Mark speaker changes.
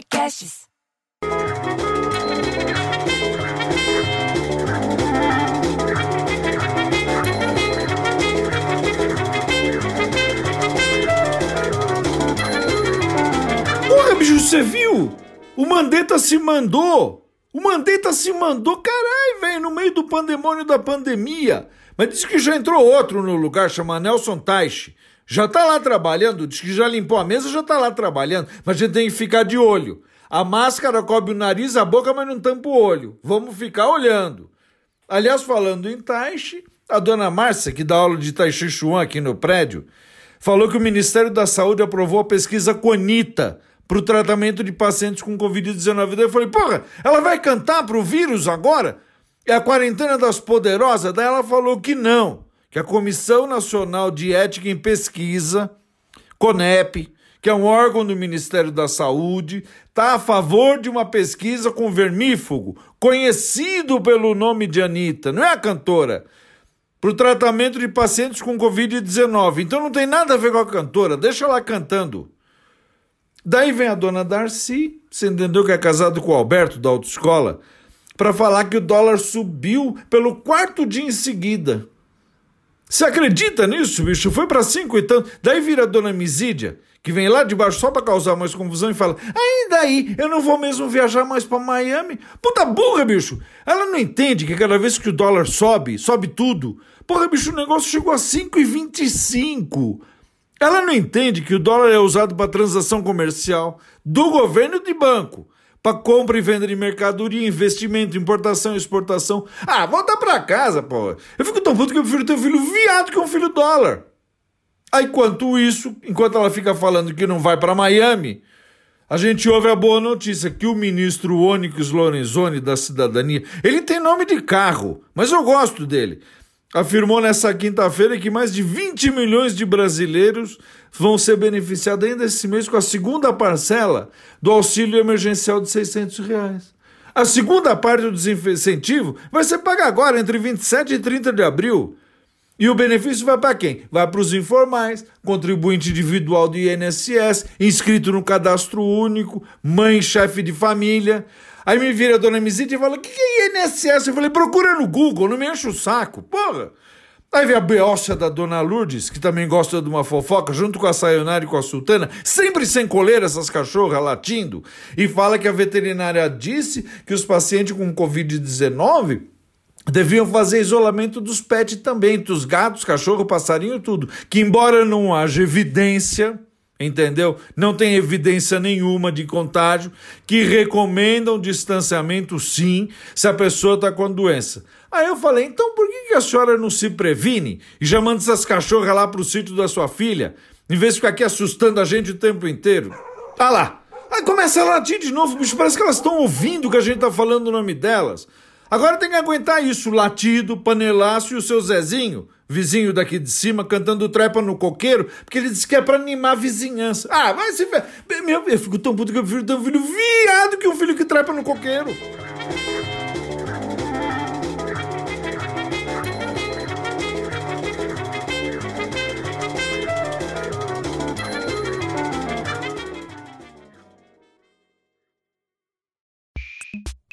Speaker 1: Podcasts.
Speaker 2: Porra, bicho, você viu? O Mandetta se mandou. O Mandetta se mandou, caralho, velho, no meio do pandemônio da pandemia. Mas disse que já entrou outro no lugar, chama Nelson Taixe. Já tá lá trabalhando, diz que já limpou a mesa, já tá lá trabalhando. Mas a gente tem que ficar de olho. A máscara cobre o nariz, a boca, mas não tampa o olho. Vamos ficar olhando. Aliás, falando em Taixe, a dona Márcia, que dá aula de Tai Chi Chuan aqui no prédio, falou que o Ministério da Saúde aprovou a pesquisa Conita para o tratamento de pacientes com Covid-19. Daí eu falei, porra, ela vai cantar pro vírus agora? É a quarentena das poderosas? Daí ela falou que não, que a Comissão Nacional de Ética em Pesquisa, CONEP, que é um órgão do Ministério da Saúde, está a favor de uma pesquisa com vermífugo, conhecido pelo nome de Anitta, não é a cantora, para o tratamento de pacientes com Covid-19. Então não tem nada a ver com a cantora, deixa ela cantando. Daí vem a dona Darcy, você entendeu que é casado com o Alberto da autoescola, para falar que o dólar subiu pelo quarto dia em seguida. Você acredita nisso, bicho? Foi para cinco e tanto. Daí vira a dona Misídia, que vem lá de baixo só para causar mais confusão e fala: Aí daí, eu não vou mesmo viajar mais para Miami. Puta burra, bicho! Ela não entende que cada vez que o dólar sobe, sobe tudo. Porra, bicho, o negócio chegou a 5,25. Ela não entende que o dólar é usado para transação comercial do governo e de banco. Para compra e venda de mercadoria, investimento, importação e exportação. Ah, volta para casa, pô. Eu fico tão puto que eu prefiro ter um filho viado que um filho dólar. Aí, enquanto isso, enquanto ela fica falando que não vai para Miami, a gente ouve a boa notícia que o ministro Onyx Lorenzoni da Cidadania, ele tem nome de carro, mas eu gosto dele afirmou nessa quinta-feira que mais de 20 milhões de brasileiros vão ser beneficiados ainda esse mês com a segunda parcela do auxílio emergencial de 600 reais. A segunda parte do desincentivo vai ser paga agora, entre 27 e 30 de abril. E o benefício vai para quem? Vai para os informais, contribuinte individual do INSS, inscrito no cadastro único, mãe, chefe de família. Aí me vira a dona Misita e fala: o que, que é INSS? Eu falei: procura no Google, não me enche o saco, porra. Aí vem a beócia da dona Lourdes, que também gosta de uma fofoca, junto com a Sayonara e com a Sultana, sempre sem coleira essas cachorras latindo, e fala que a veterinária disse que os pacientes com Covid-19 deviam fazer isolamento dos pets também, dos gatos, cachorro, passarinho, tudo. Que embora não haja evidência entendeu? Não tem evidência nenhuma de contágio que recomendam distanciamento sim se a pessoa está com a doença. Aí eu falei, então por que a senhora não se previne e já manda essas cachorras lá para o sítio da sua filha, em vez de ficar aqui assustando a gente o tempo inteiro? Tá lá. Aí começa a latir de novo, bicho, parece que elas estão ouvindo que a gente tá falando o nome delas. Agora tem que aguentar isso, latido, panelaço e o seu Zezinho, vizinho daqui de cima, cantando trepa no coqueiro, porque ele disse que é pra animar a vizinhança. Ah, vai se ver. Meu, eu fico tão puto que eu prefiro ter um filho viado que um filho que trepa no coqueiro.